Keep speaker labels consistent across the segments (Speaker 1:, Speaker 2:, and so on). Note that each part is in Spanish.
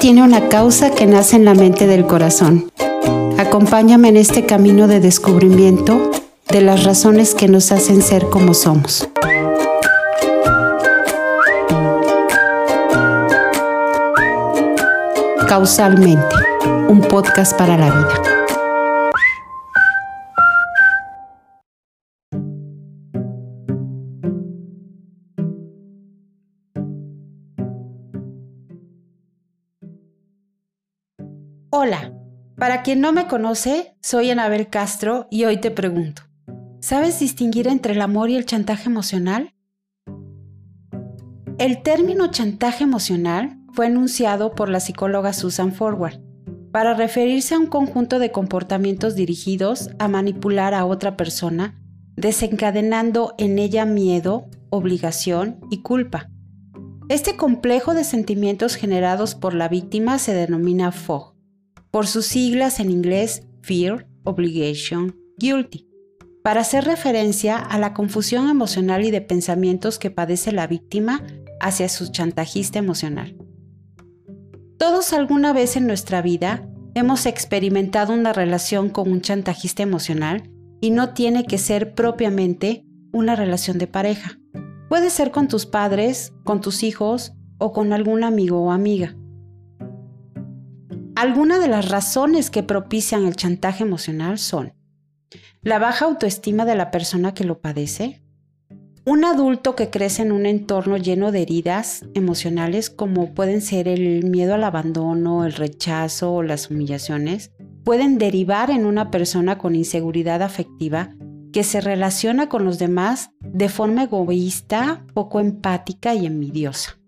Speaker 1: tiene una causa que nace en la mente del corazón. Acompáñame en este camino de descubrimiento de las razones que nos hacen ser como somos. Causalmente, un podcast para la vida. Para quien no me conoce, soy Anabel Castro y hoy te pregunto, ¿sabes distinguir entre el amor y el chantaje emocional? El término chantaje emocional fue enunciado por la psicóloga Susan Forward para referirse a un conjunto de comportamientos dirigidos a manipular a otra persona, desencadenando en ella miedo, obligación y culpa. Este complejo de sentimientos generados por la víctima se denomina FOG, por sus siglas en inglés Fear, Obligation, Guilty, para hacer referencia a la confusión emocional y de pensamientos que padece la víctima hacia su chantajista emocional. Todos alguna vez en nuestra vida hemos experimentado una relación con un chantajista emocional y no tiene que ser propiamente una relación de pareja. Puede ser con tus padres, con tus hijos o con algún amigo o amiga. Algunas de las razones que propician el chantaje emocional son la baja autoestima de la persona que lo padece, un adulto que crece en un entorno lleno de heridas emocionales como pueden ser el miedo al abandono, el rechazo o las humillaciones, pueden derivar en una persona con inseguridad afectiva que se relaciona con los demás de forma egoísta, poco empática y envidiosa.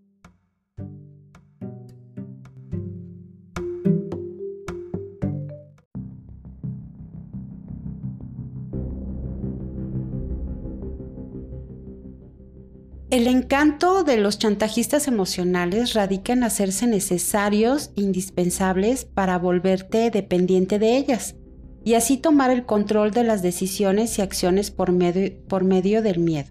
Speaker 1: El encanto de los chantajistas emocionales radica en hacerse necesarios, indispensables para volverte dependiente de ellas y así tomar el control de las decisiones y acciones por medio, del miedo.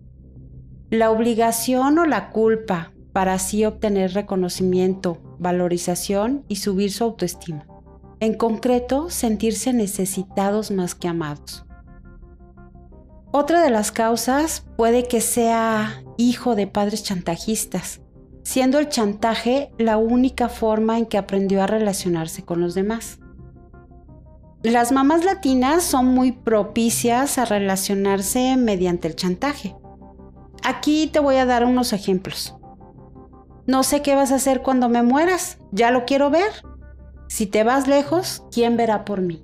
Speaker 1: La obligación o la culpa para así obtener reconocimiento, valorización y subir su autoestima. En concreto, sentirse necesitados más que amados. Otra de las causas puede que sea hijo de padres chantajistas, siendo el chantaje la única forma en que aprendió a relacionarse con los demás. Las mamás latinas son muy propicias a relacionarse mediante el chantaje. Aquí te voy a dar unos ejemplos. No sé qué vas a hacer cuando me mueras, ya lo quiero ver. Si te vas lejos, ¿quién verá por mí?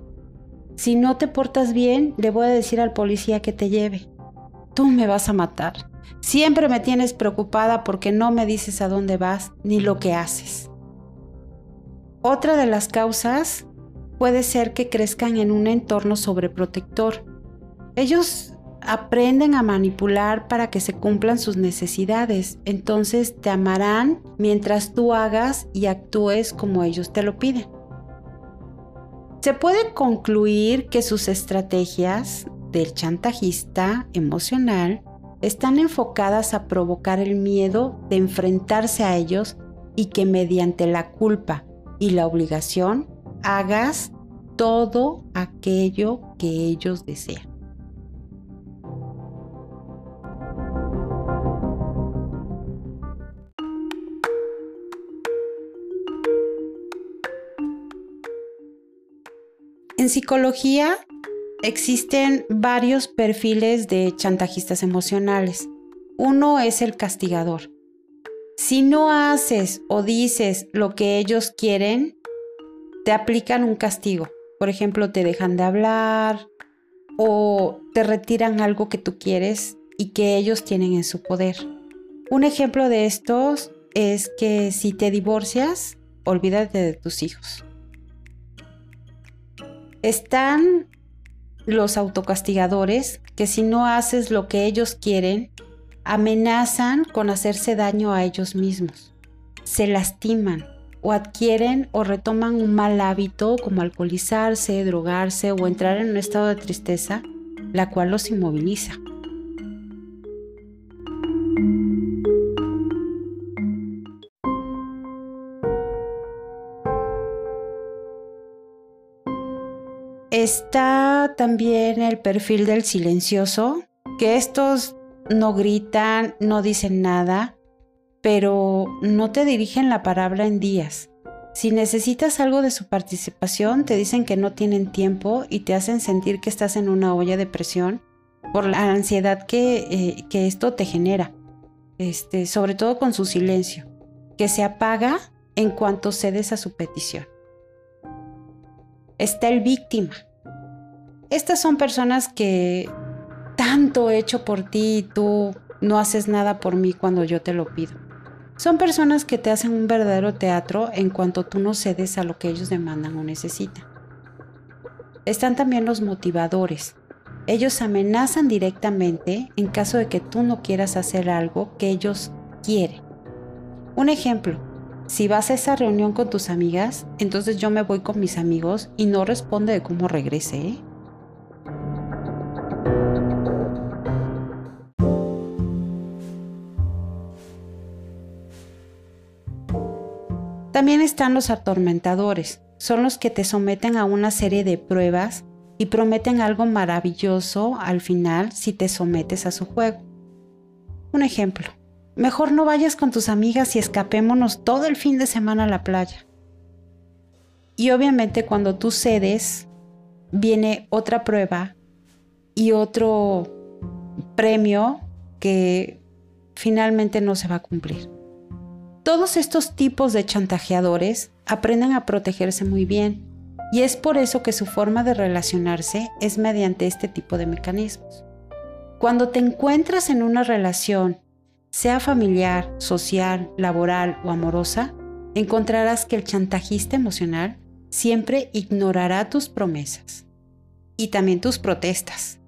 Speaker 1: Si no te portas bien, le voy a decir al policía que te lleve. Tú me vas a matar. Siempre me tienes preocupada porque no me dices a dónde vas ni lo que haces. Otra de las causas puede ser que crezcan en un entorno sobreprotector. Ellos aprenden a manipular para que se cumplan sus necesidades, entonces te amarán mientras tú hagas y actúes como ellos te lo piden. Se puede concluir que sus estrategias del chantajista emocional están enfocadas a provocar el miedo de enfrentarse a ellos y que mediante la culpa y la obligación hagas todo aquello que ellos desean. En psicología Existen varios perfiles de chantajistas emocionales. Uno es el castigador. Si no haces o dices lo que ellos quieren, te aplican un castigo. Por ejemplo, te dejan de hablar o te retiran algo que tú quieres y que ellos tienen en su poder. Un ejemplo de estos es que si te divorcias, olvídate de tus hijos. Están los autocastigadores que si no haces lo que ellos quieren, amenazan con hacerse daño a ellos mismos. Se lastiman o adquieren o retoman un mal hábito como alcoholizarse, drogarse o entrar en un estado de tristeza, la cual los inmoviliza. Está también el perfil del silencioso, que estos no gritan, no dicen nada, pero no te dirigen la palabra en días. Si necesitas algo de su participación, te dicen que no tienen tiempo y te hacen sentir que estás en una olla de presión por la ansiedad que, eh, esto te genera, este, sobre todo con su silencio, que se apaga en cuanto cedes a su petición. Está el víctima. Estas son personas que tanto he hecho por ti y tú no haces nada por mí cuando yo te lo pido. Son personas que te hacen un verdadero teatro en cuanto tú no cedes a lo que ellos demandan o necesitan. Están también los motivadores. Ellos amenazan directamente en caso de que tú no quieras hacer algo que ellos quieren. Un ejemplo, si vas a esa reunión con tus amigas, entonces yo me voy con mis amigos y no responde de cómo regrese. ¿eh? También están los atormentadores. Son los que te someten a una serie de pruebas y prometen algo maravilloso al final si te sometes a su juego. Un ejemplo. Mejor no vayas con tus amigas y escapémonos todo el fin de semana a la playa. Y obviamente cuando tú cedes, viene otra prueba y otro premio que finalmente no se va a cumplir. Todos estos tipos de chantajeadores aprenden a protegerse muy bien y es por eso que su forma de relacionarse es mediante este tipo de mecanismos. Cuando te encuentras en una relación, sea familiar, social, laboral o amorosa, encontrarás que el chantajista emocional siempre ignorará tus promesas y también tus protestas.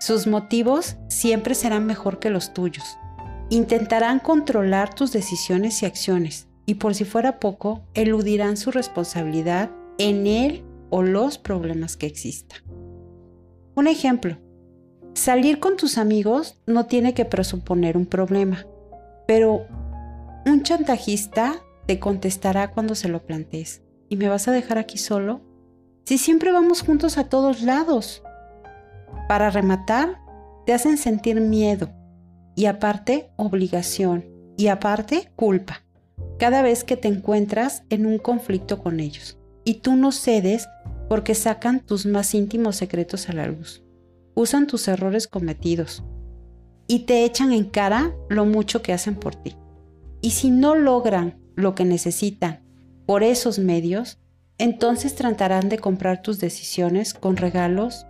Speaker 1: Sus motivos siempre serán mejor que los tuyos Intentarán controlar tus decisiones y acciones y por si fuera poco, eludirán su responsabilidad en él o los problemas que existan. Un ejemplo, salir con tus amigos no tiene que presuponer un problema, pero un chantajista te contestará cuando se lo plantees. ¿Y me vas a dejar aquí solo? Si siempre vamos juntos a todos lados. Para rematar, te hacen sentir miedo, y aparte obligación y aparte culpa cada vez que te encuentras en un conflicto con ellos. Y tú no cedes porque sacan tus más íntimos secretos a la luz. Usan tus errores cometidos y te echan en cara lo mucho que hacen por ti. Y si no logran lo que necesitan por esos medios, entonces tratarán de comprar tus decisiones con regalos,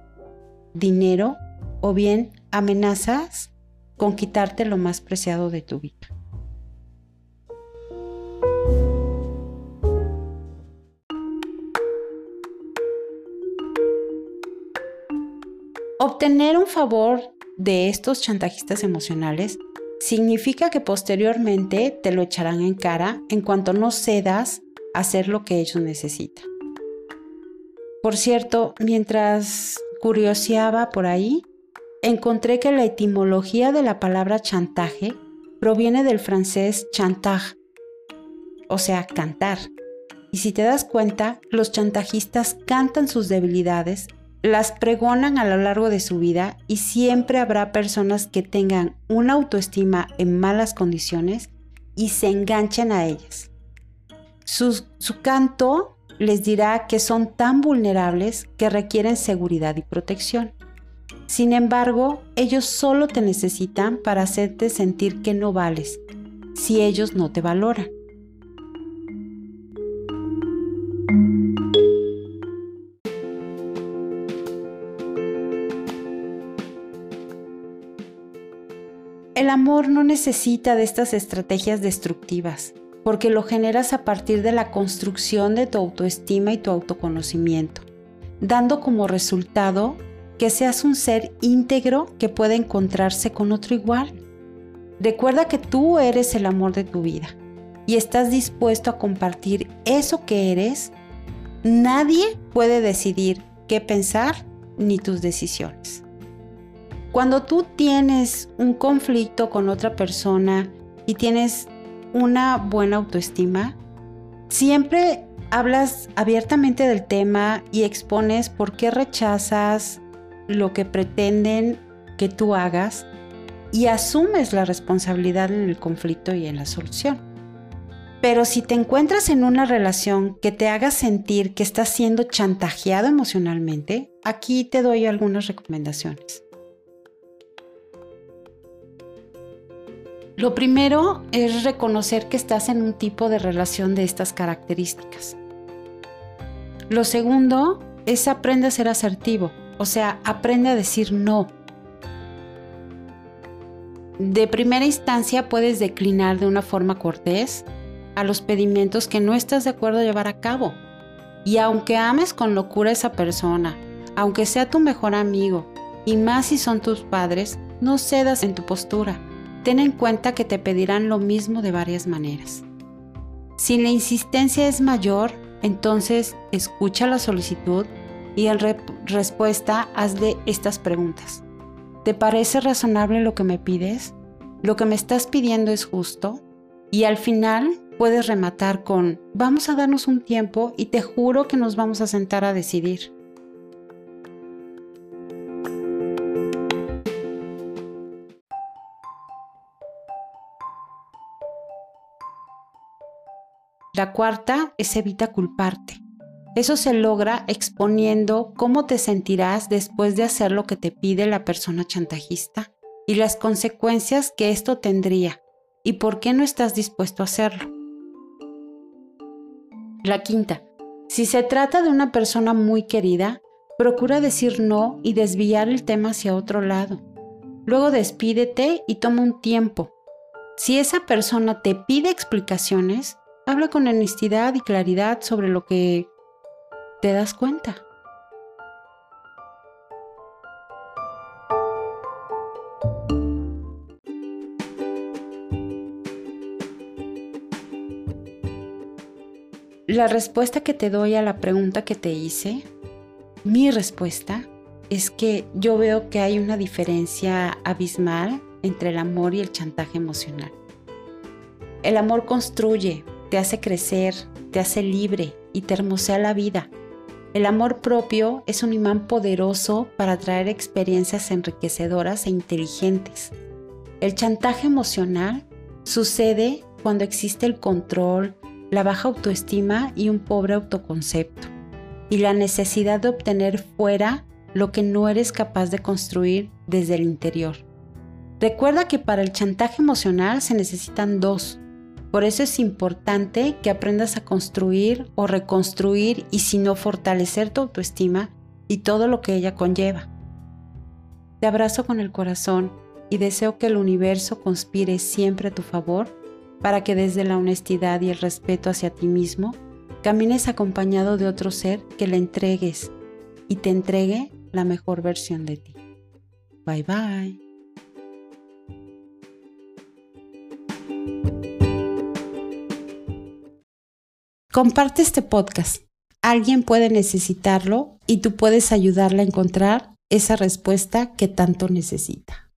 Speaker 1: dinero o bien amenazas con quitarte lo más preciado de tu vida. Obtener un favor de estos chantajistas emocionales significa que posteriormente te lo echarán en cara en cuanto no cedas a hacer lo que ellos necesitan. Por cierto, mientras curioseaba por ahí, encontré que la etimología de la palabra chantaje proviene del francés chantage, o sea, cantar. Y si te das cuenta, los chantajistas cantan sus debilidades, las pregonan a lo largo de su vida y siempre habrá personas que tengan una autoestima en malas condiciones y se enganchen a ellas. Su, su canto les dirá que son tan vulnerables que requieren seguridad y protección. Sin embargo, ellos solo te necesitan para hacerte sentir que no vales, si ellos no te valoran. El amor no necesita de estas estrategias destructivas, porque lo generas a partir de la construcción de tu autoestima y tu autoconocimiento, dando como resultado que seas un ser íntegro que puede encontrarse con otro igual. Recuerda que tú eres el amor de tu vida y estás dispuesto a compartir eso que eres. Nadie puede decidir qué pensar ni tus decisiones. Cuando tú tienes un conflicto con otra persona y tienes una buena autoestima, siempre hablas abiertamente del tema y expones por qué rechazas lo que pretenden que tú hagas y asumes la responsabilidad en el conflicto y en la solución. Pero si te encuentras en una relación que te haga sentir que estás siendo chantajeado emocionalmente, aquí te doy algunas recomendaciones. Lo primero es reconocer que estás en un tipo de relación de estas características. Lo segundo es aprende a ser asertivo, o sea, aprende a decir no. De primera instancia puedes declinar de una forma cortés a los pedimentos que no estás de acuerdo a llevar a cabo. Y aunque ames con locura a esa persona, aunque sea tu mejor amigo, y más si son tus padres, no cedas en tu postura. Ten en cuenta que te pedirán lo mismo de varias maneras. Si la insistencia es mayor, entonces, escucha la solicitud y en respuesta hazle estas preguntas. ¿Te parece razonable lo que me pides? ¿Lo que me estás pidiendo es justo? Y al final puedes rematar con, vamos a darnos un tiempo y te juro que nos vamos a sentar a decidir. La cuarta es evita culparte. Eso se logra exponiendo cómo te sentirás después de hacer lo que te pide la persona chantajista y las consecuencias que esto tendría y por qué no estás dispuesto a hacerlo. La quinta, si se trata de una persona muy querida, procura decir no y desviar el tema hacia otro lado. Luego despídete y toma un tiempo. Si esa persona te pide explicaciones, Habla con honestidad y claridad sobre lo que te das cuenta. La respuesta que te doy a la pregunta que te hice, mi respuesta es que yo veo que hay una diferencia abismal entre el amor y el chantaje emocional. El amor construye, te hace crecer, te hace libre y te hermosea la vida. El amor propio es un imán poderoso para traer experiencias enriquecedoras e inteligentes. El chantaje emocional sucede cuando existe el control, la baja autoestima y un pobre autoconcepto, y la necesidad de obtener fuera lo que no eres capaz de construir desde el interior. Recuerda que para el chantaje emocional se necesitan dos, por eso es importante que aprendas a construir o reconstruir y si no fortalecer tu autoestima y todo lo que ella conlleva. Te abrazo con el corazón y deseo que el universo conspire siempre a tu favor para que desde la honestidad y el respeto hacia ti mismo camines acompañado de otro ser que le entregues y te entregue la mejor versión de ti. Bye bye. Comparte este podcast. Alguien puede necesitarlo y tú puedes ayudarle a encontrar esa respuesta que tanto necesita.